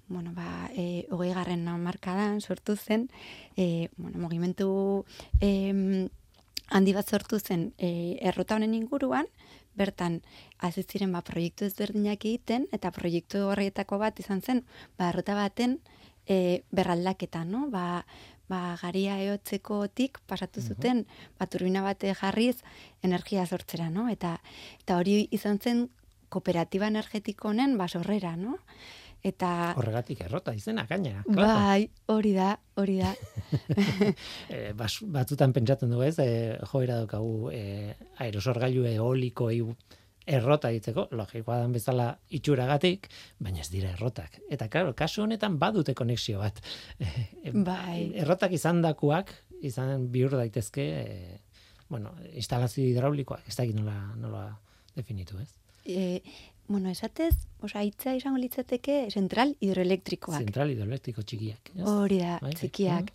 bueno, ba, e, hogei garren markadan sortu zen, e, bueno, mugimendu e, handi bat sortu zen e, errota honen inguruan, bertan aziziren ba, proiektu ezberdinak egiten, eta proiektu horretako bat izan zen, ba, errota baten, e, berraldaketa, no? Ba, ba, garia eotzekotik pasatu zuten, mm ba, turbina bate jarriz energia sortzera, no? Eta, eta hori izan zen kooperatiba energetiko honen basorrera, no? Eta horregatik errota izena gainera. Bai, hori da, hori da. e, bas, batzutan pentsatzen du ez, e, joera daukagu e, aerosorgailu eoliko errota ditzeko, logikoa dan bezala itxuragatik, baina ez dira errotak. Eta, claro, kasu honetan badute konexio bat. bai. Errotak izan dakuak, izan bihur daitezke, e, bueno, instalazio hidraulikoak, ez da nola, nola definitu, ez? E, bueno, esatez, osa, itza izango litzateke zentral hidroelektrikoak. Zentral hidroelektriko txikiak. Hori da, bai, bai. txikiak.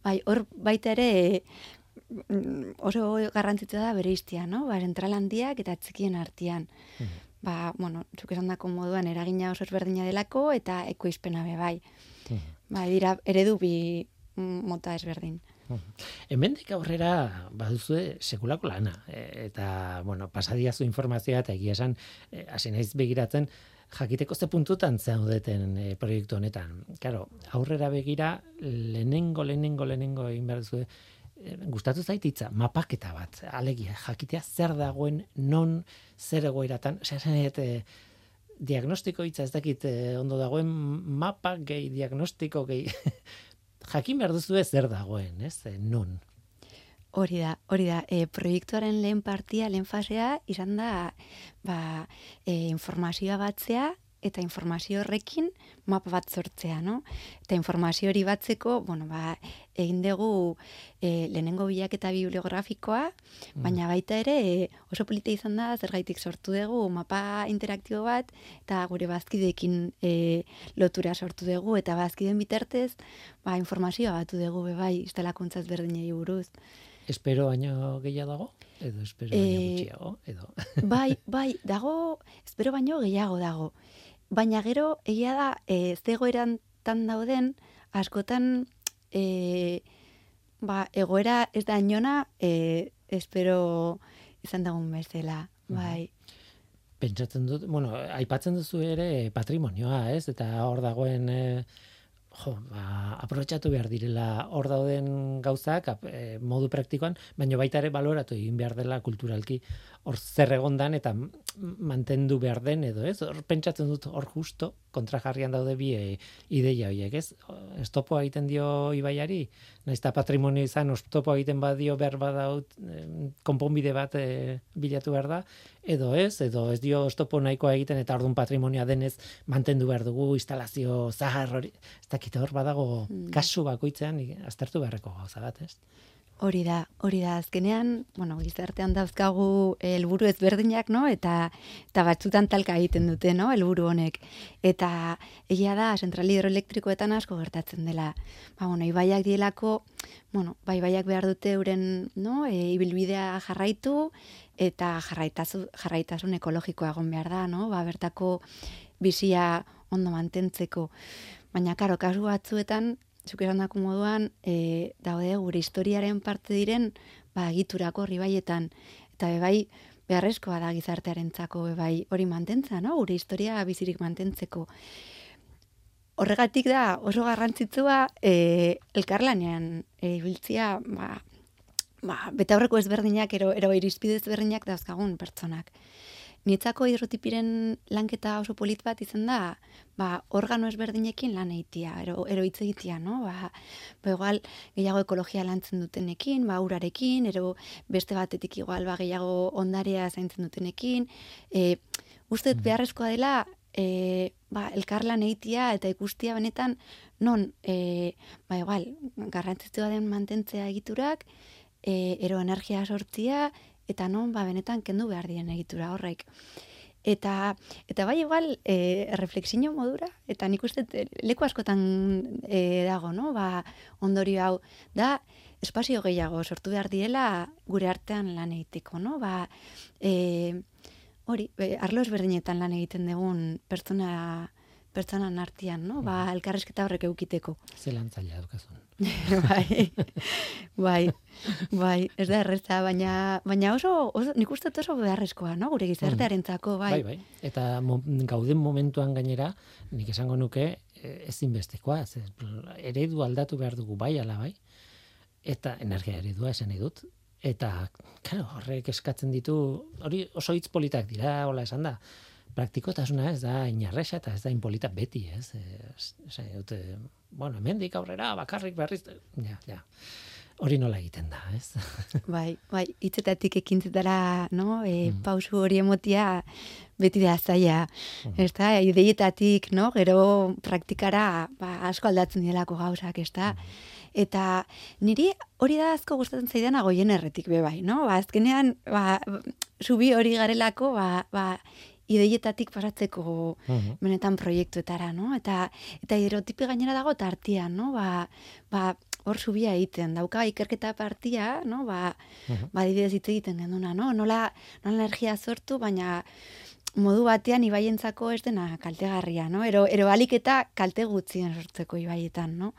Bai, hor baita ere, Mm, oso garrantzitsua da bere iztia, no? Ba, zentral handiak eta txikien artean. Mm. ba, bueno, zuk esan dako moduan eragina oso ezberdina delako eta ekoizpena be bai. Ba, dira eredu bi mm, mota ezberdin. Hemendik aurrera baduzue sekulako lana e, eta bueno, pasadiazu informazioa eta egia esan e, hasi naiz begiratzen jakiteko ze puntutan zaudeten e, proiektu honetan. Claro, aurrera begira lehenengo lehenengo lehenengo egin behar gustatu zait hitza mapaketa bat. Alegia jakitea zer dagoen non zer egoeratan, esan diagnostiko hitza ez dakit ondo dagoen mapa gehi diagnostiko gehi jakin behar duzu ez zer dagoen, ez, e, non? Hori da, hori da, e, proiektuaren lehen partia, lehen fasea, izan da, ba, e, informazioa batzea, eta informazio horrekin mapa bat sortzea, no? Eta informazio hori batzeko, bueno, ba, egin dugu e, lehenengo bilaketa bibliografikoa, mm. baina baita ere e, oso polita izan da, zergaitik sortu dugu mapa interaktibo bat, eta gure bazkideekin e, lotura sortu dugu, eta bazkideen bitartez, ba, informazioa batu dugu, bai, instalakuntzaz berdinei buruz. Espero baino gehiago dago? Edo espero baino e, gutxiago? Edo? bai, bai, dago, espero baino gehiago dago. Baina gero, egia da, e, zegoeran tan dauden, askotan, e, ba, egoera ez da inona, e, espero izan dagun bezala, bai. Pentsatzen dut, bueno, aipatzen duzu ere patrimonioa, ez? Eta hor dagoen... E, jo, ba, aprobetsatu behar direla. Hor dauden gauzak e, modu praktikoan, baina baita ere baloratu egin behar dela kulturalki. Hor zer egondan eta mantendu behar den edo ez, hor pentsatzen dut hor justo kontrajarrian daude bi e, ideia horiek, ez? Estopo egiten dio ibaiari, naiz eta patrimonio izan, estopo egiten badio behar badaut, e, konponbide bat e, bilatu behar da, edo ez, edo ez dio estopo nahikoa egiten eta ordun patrimonioa denez mantendu behar dugu instalazio zahar hori, ez dakit hor badago mm. kasu bakoitzean aztertu beharreko gauza bat, ez? Hori da, hori da, azkenean, bueno, gizartean dauzkagu helburu ezberdinak, no? Eta, eta batzutan talka egiten dute, no? Helburu honek. Eta egia da, zentral hidroelektrikoetan asko gertatzen dela. Ba, bueno, ibaiak dielako, bueno, bai baiak behar dute euren, no? E, ibilbidea jarraitu, eta jarraitazu, jarraitasun ekologikoa egon behar da, no? Ba, bertako bizia ondo mantentzeko. Baina, karo, kasu batzuetan, zuk esan dako moduan, e, daude gure historiaren parte diren, ba, egiturako ribaietan, eta bebai, beharrezkoa da gizartearen txako, bebai, hori mantentza, no? Gure historia bizirik mantentzeko. Horregatik da, oso garrantzitsua, e, elkarlanean, e, biltzia, ba, ba, beta horreko ezberdinak, ero, ero irizpide ezberdinak dauzkagun pertsonak. Nietzako hidrotipiren lanketa oso polit bat izan da, ba, organo ezberdinekin lan eitia, ero, ero hitz egitea, no? Ba, ba, igual, gehiago ekologia lantzen dutenekin, ba, urarekin, ero beste batetik igual, ba, gehiago ondarea zaintzen dutenekin. E, Uztet, mm. beharrezkoa dela, e, ba, elkarlan eitia eta ikustia benetan, non, e, ba, igual, garrantzitsua den mantentzea egiturak, e, ero energia sortzia, eta non ba benetan kendu behar dien egitura horrek. Eta, eta bai igual e, refleksio modura, eta nik uste e, leku askotan e, dago, no? Ba, ondorio hau, da espazio gehiago sortu behar diela gure artean lan egiteko, no? Ba, e, hori, e, arlo ezberdinetan lan egiten dugun pertsona pertsonan artean, no? Ba, elkarrezketa horrek eukiteko. Zelantzailea dukazun. bai, bai, bai, ez da erreza, baina, baina oso, oso, nik uste oso beharrezkoa, no? Gure gizartearen bai. bai. Bai, eta mo, gauden momentuan gainera, nik esango nuke, e, ezinbestekoa, ez, eredu aldatu behar dugu bai, ala bai, eta energia eredua esan edut, eta, claro, horrek eskatzen ditu, hori oso hitz politak dira, hola esan da, praktikotasuna ez da inarresa eta ez da inpolita beti, ez? Ez, dute, bueno, hemendik aurrera bakarrik berriz, ja, ja. Hori nola egiten da, ez? Bai, bai, hitzetatik ekintzetara, no? E, mm. pausu hori emotia beti da zaia. Mm. Ez da, ideietatik, no? Gero praktikara ba, asko aldatzen dielako gauzak, ez da? Mm. Eta niri hori da asko gustatzen zaidana goien erretik be bai, no? Ba, azkenean, ba, subi hori garelako, ba, ba, ideietatik pasatzeko mhm. benetan proiektuetara, no? Eta eta erotipi gainera dago tartian, no? Ba, ba hor subia egiten dauka ikerketa partia, no? Ba, uh mhm. -huh. ba hitz egiten genduna, no? Nola, nola energia sortu, baina modu batean ibaientzako ez dena kaltegarria, no? Ero, ero alik eta kalte gutzien sortzeko ibaietan, no?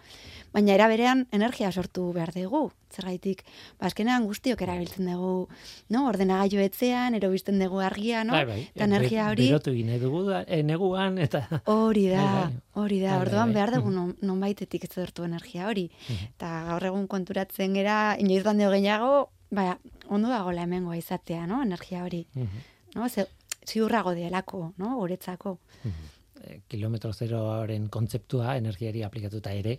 Baina era berean energia sortu behar dugu, zergaitik, ba, azkenean guztiok erabiltzen dugu, no? Ordenagailu etzean, ero bizten dugu argia, no? Bai, bai. Eta energia hori... Berotu nahi dugu da, e, neguan, eta... Hori da, Bai, bai. hori da, Bai, orduan behar dugu non, nonbaitetik ez sortu energia hori. Mhm. Eta gaur egun konturatzen gera, inoiz bande gehiago, ba, ondo dagoela hemengoa izatea, no? Energia hori, Mhm. no? Ze, ziurrago delako, no? Guretzako. E, kilometro zeroaren kontzeptua energiari aplikatuta ere,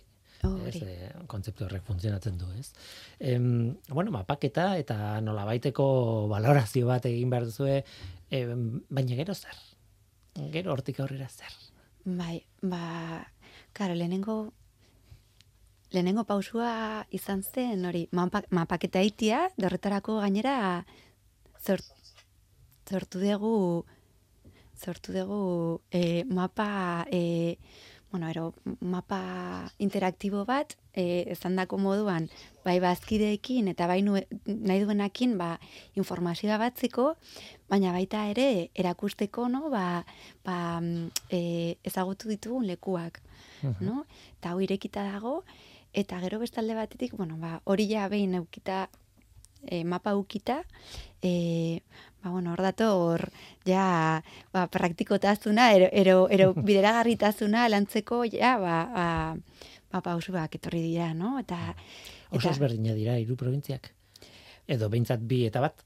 ez, e, kontzeptu horrek funtzionatzen du, ez? Em, bueno, mapaketa eta nolabaiteko valorazio bat egin behar duzue, em, baina gero zer? Gero hortik aurrera zer? Bai, ba, karo, lehenengo lehenengo pausua izan zen, hori, mapa, mapaketa itia, dorretarako gainera zort, sortu dugu sortu dugu e, mapa e, bueno, ero, mapa interaktibo bat e, ezandako moduan bai bazkideekin eta bai nue, nahi duenakin ba, informazioa batziko, baina baita ere erakusteko no, ba, ba, e, ezagutu ditugun lekuak no? Eta hau irekita dago, eta gero bestalde batetik, bueno, ba, hori ja behin eukita, e, mapa ukita, e, ba, bueno, hor dator, ja, ba, praktikotasuna, ero, ero, ero bideragarritasuna lantzeko, ja, ba, ba, ba, pausuak etorri dira, no? Eta, Oso eta ezberdina dira hiru probintziak. Edo behintzat bi eta bat.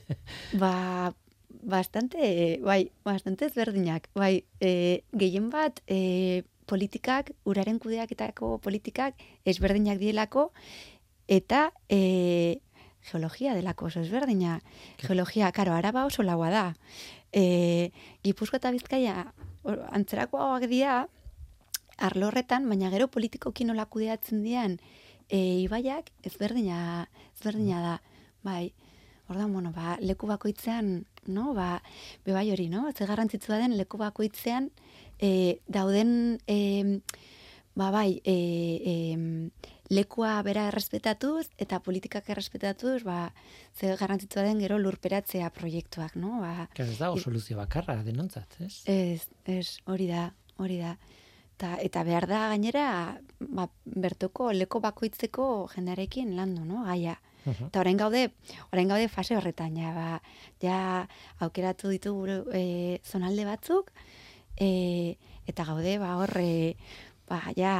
ba, bastante, bai, bastante ezberdinak. Bai, e, gehien bat, e, politikak, uraren kudeaketako politikak ezberdinak dielako, eta e, geologia delako oso ezberdina. Geologia, karo, araba oso laua da. E, Gipuzko eta Bizkaia antzerakoagoak dira, arlo horretan, baina gero politikoki nola kudeatzen dian e, ibaiak ezberdina, ezberdina da. Bai, Ordan, bueno, ba, leku bakoitzean, no, ba, bebai hori, no? Ze garrantzitsua den leku bakoitzean e, dauden e, ba, bai, e, e, lekua bera errespetatuz eta politikak errespetatuz, ba, ze garrantzitsua den gero lurperatzea proiektuak, no? Ba, Ez dago soluzio bakarra denontzat, ez? Ez, ez, hori da, hori da. Ta, eta behar da gainera, ba, bertoko leko bakoitzeko jendarekin landu, no, gaia. Eta orain gaude, orain gaude fase horretan, ja, ba, ja aukeratu ditugu e, zonalde batzuk, e, eta gaude, ba, hor, e, ba, ja,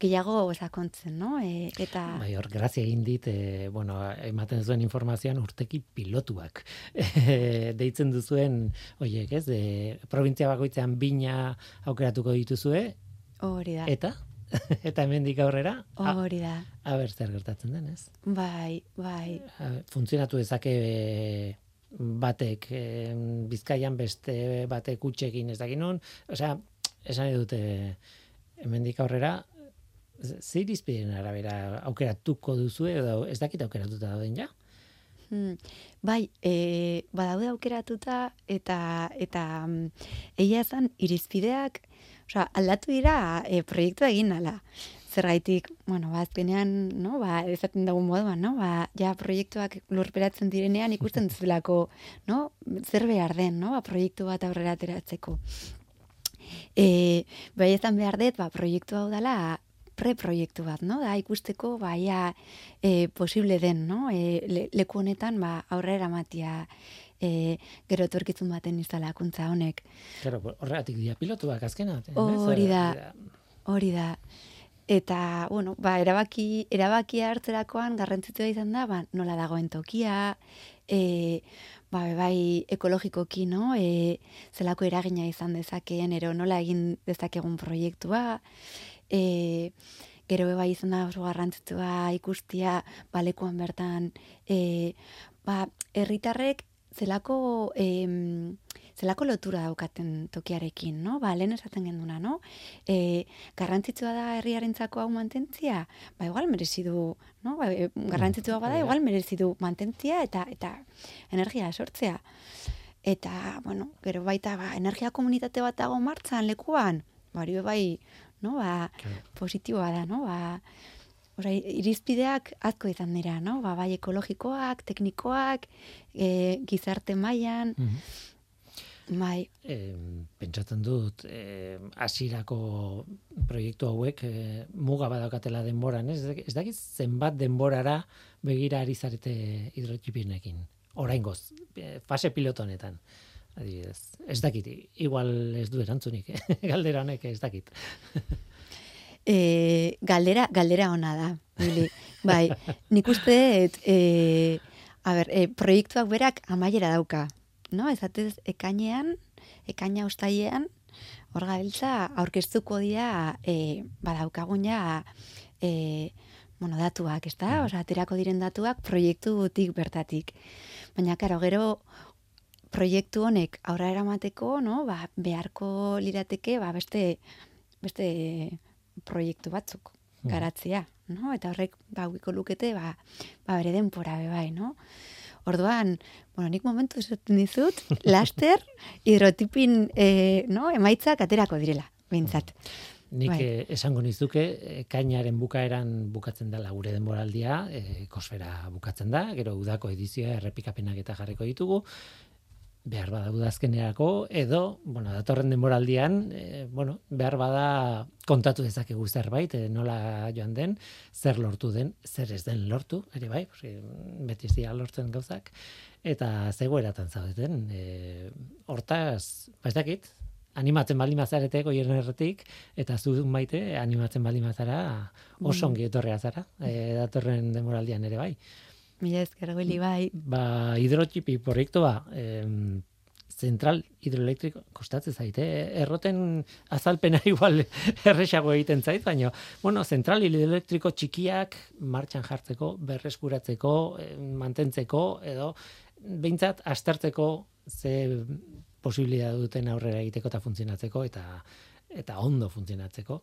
gehiago sakontzen, no? E, eta, Bai, hor, grazia egin dit, e, bueno, ematen zuen informazioan urteki pilotuak. E, deitzen duzuen, oiek, ez, de, provintzia bakoitzean bina aukeratuko dituzue, hori da, eta, eta hemendik aurrera, a, hori da, a ber zer gertatzen den, ez? bai, bai, A, funtzionatu dezake e, batek e, bizkaian beste batek utxekin ez dakin nun, osea, esan dute hemendik aurrera, z- ze irizpideen arabera aukeratuko duzu edo ez dakit aukeratuta dauden ja? Hmm. Bai, e, badaude aukeratuta eta eta mm, egia esan irizpideak, osea, aldatu dira e, proiektua egin ala. Zergaitik, bueno, ba, azkenean, no, ba, ezaten dugu moduan, no, ba, ja proiektuak lurperatzen direnean ikusten duzulako, no, zer behar den, no, ba, proiektu bat aurrera ateratzeko. E, bai ezan behar dut, ba, proiektu hau dela preproiektu bat, no? Da ikusteko baia e, posible den, no? E, le, leku honetan ba aurrera matia e, gero etorkizun baten instalakuntza honek. Claro, horregatik dira pilotuak azkena. ez? Hori da. Hori da. Eta, bueno, ba, erabaki, erabakia hartzerakoan garrantzitsua izan da, ba, nola dagoen tokia, e, ba, bai ekologikoki, no? E, zelako eragina izan dezakeen, ero nola egin dezakegun proiektua, e, gero bai izan da oso garrantzitsua ikustia balekuan bertan, e, ba, herritarrek zelako em, zelako lotura daukaten tokiarekin, no? Ba, lehen esaten genduna, no? E, garrantzitsua da herriarentzako hau mantentzia, ba, igual merezi du, no? Ba, e, garrantzitsua bada, igual merezi du mantentzia eta eta energia sortzea. Eta, bueno, gero baita, ba, energia komunitate bat dago martzan lekuan, ba, hori bai, no? Ba, positiboa da, no? Ba, Ora, irizpideak asko izan dira, no? Ba, bai ekologikoak, teknikoak, e, gizarte mailan, Mhm. Bai, E, pentsatzen dut, e, hasierako proiektu hauek e, muga badaukatela denboran, ez, ez dakit zenbat denborara begira ari zarete hidrotxipinekin. Oraingoz, e, fase piloto honetan. Adibidez, ez dakit, igual ez du erantzunik, galdera honek ez dakit. e, galdera, galdera ona da. Bili. Bai, nik uste, dut, e, a ber, e, proiektuak berak amaiera dauka. No? Ezatez, ekainean, ekaina ustaiean, hor gabiltza, aurkeztuko dira, e, badaukagun ja, e, bueno, datuak, ez da? Osa, aterako diren datuak proiektutik bertatik. Baina, karo, gero, proiektu honek aurra eramateko, no? Ba, beharko lirateke, ba, beste, beste proiektu batzuk Hmm. garatzea, no? Eta horrek, ba, lukete, ba, ba, bere denpora be bai, no? Orduan, bueno, nik momentu esaten dizut, laster, hidrotipin, e, no, emaitzak aterako direla, behintzat. Nik Bai. eh, esango nizuke, eh, kainaren bukaeran bukatzen dela gure denboraldia, eh, kosfera bukatzen da, gero udako edizioa errepikapenak eta jarriko ditugu, behar bada udazkenerako, edo, bueno, datorren denboraldian, eh, bueno, behar bada kontatu dezakegu zerbait, eh, nola joan den, zer lortu den, zer ez den lortu, ere bai, porque beti ez dira lortzen gauzak, eta zegoeratan zaudeten, eh, hortaz, ba dakit, animatzen baldin bazarete goien erretik, eta zu maite animatzen baldin bazara oso ongi etorrea zara, e, datorren demoraldian ere bai. Mila ezker Willy, bai. Ba, hidrotxipi proiektua, em, zentral hidroelektriko kostatzen zaite. Erroten azalpena igual erresago egiten zait, baina, bueno, zentral hidroelektriko txikiak martxan jartzeko, berreskuratzeko, em, mantentzeko, edo behintzat aztertzeko ze posibilidad duten aurrera egiteko eta funtzionatzeko eta eta ondo funtzionatzeko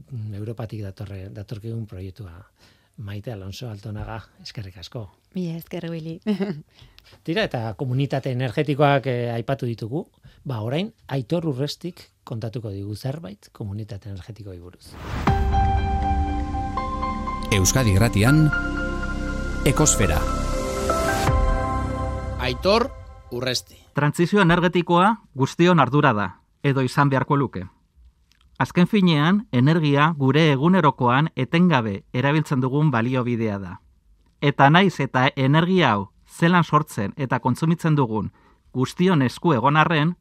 mm, Europatik datorre datorkigun proiektua Maite Alonso Altonaga eskerrik asko. Mila ezker Willy. Tira eta komunitate energetikoak eh, aipatu ditugu, ba orain Aitor Urrestik kontatuko digu zerbait komunitate energetikoi buruz. Euskadi Gratian Ekosfera. Aitor Urresti. Trantzizio energetikoa guztion ardura da, edo izan beharko luke. Azken finean, energia gure egunerokoan etengabe erabiltzen dugun baliobidea da. Eta naiz eta energia hau zelan sortzen eta kontsumitzen dugun guztion esku egon arren,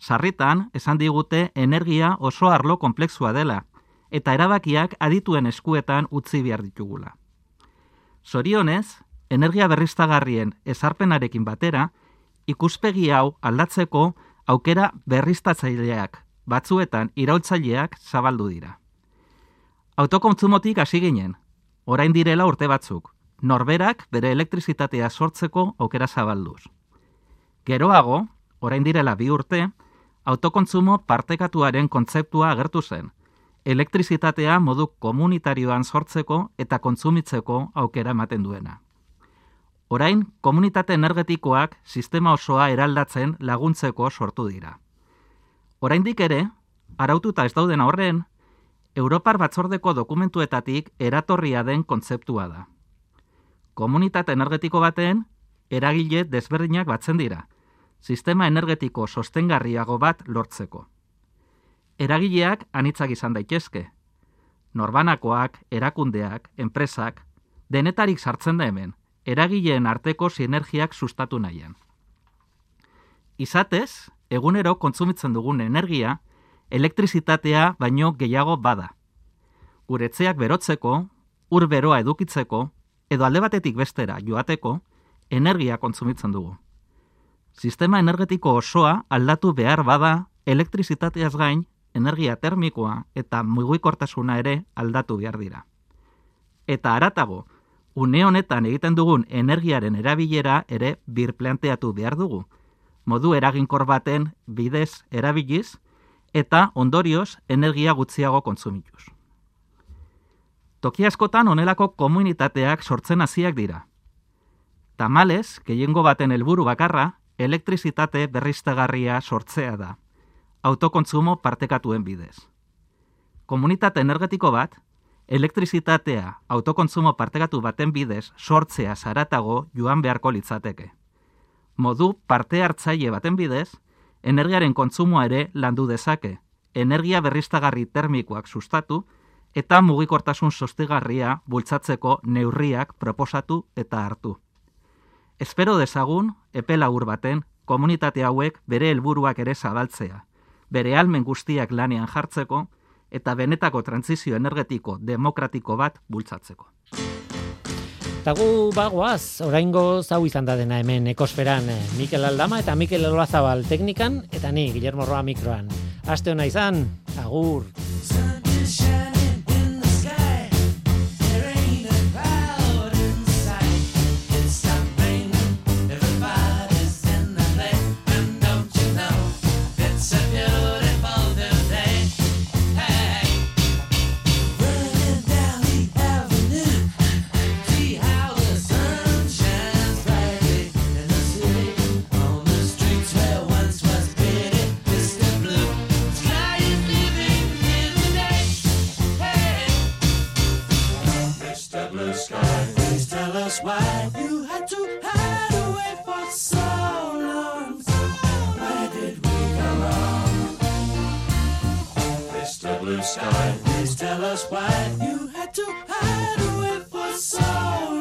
sarritan esan digute energia oso arlo konplexua dela, eta erabakiak adituen eskuetan utzi behar ditugula. Zorionez, energia berriztagarrien ezarpenarekin batera, ikuspegi hau aldatzeko aukera berriztatzaileak, batzuetan iraultzaileak zabaldu dira. Autokontsumotik hasi ginen, orain direla urte batzuk, norberak bere elektrizitatea sortzeko aukera zabalduz. Geroago, orain direla bi urte, autokontsumo partekatuaren kontzeptua agertu zen, elektrizitatea modu komunitarioan sortzeko eta kontsumitzeko aukera ematen duena. Orain, komunitate energetikoak sistema osoa eraldatzen laguntzeko sortu dira. Oraindik ere, araututa ez dauden horren, Europar batzordeko dokumentuetatik eratorria den kontzeptua da. Komunitate energetiko baten, eragile desberdinak batzen dira, sistema energetiko sostengarriago bat lortzeko. Eragileak anitzak izan daitezke. Norbanakoak, erakundeak, enpresak, denetarik sartzen da hemen, eragileen arteko sinergiak sustatu nahian. Izatez, egunero kontsumitzen dugun energia, elektrizitatea baino gehiago bada. Guretzeak berotzeko, ur beroa edukitzeko, edo alde batetik bestera joateko, energia kontsumitzen dugu. Sistema energetiko osoa aldatu behar bada elektrizitateaz gain energia termikoa eta mugikortasuna ere aldatu behar dira. Eta aratago, une honetan egiten dugun energiaren erabilera ere birplanteatu behar dugu, modu eraginkor baten bidez erabiliz eta ondorioz energia gutxiago kontsumituz. Toki askotan honelako komunitateak sortzen hasiak dira. Tamalez, gehiengo baten helburu bakarra, elektrizitate berriztagarria sortzea da, autokontsumo partekatuen bidez. Komunitate energetiko bat, elektrizitatea autokontsumo partekatu baten bidez sortzea zaratago joan beharko litzateke. Modu parte hartzaile baten bidez, energiaren kontsumoa ere landu dezake, energia berriztagarri termikoak sustatu eta mugikortasun sostigarria bultzatzeko neurriak proposatu eta hartu. Espero dezagun, epe lagur baten, komunitate hauek bere helburuak ere zabaltzea, bere almen guztiak lanean jartzeko eta benetako trantzizio energetiko demokratiko bat bultzatzeko. Eta gu bagoaz, oraingo zau izan da dena hemen ekosferan eh, Mikel Aldama eta Mikel Olazabal teknikan eta ni Guillermo Roa mikroan. Aste hona izan, agur. Sky, please tell us why you had to hide away for so long.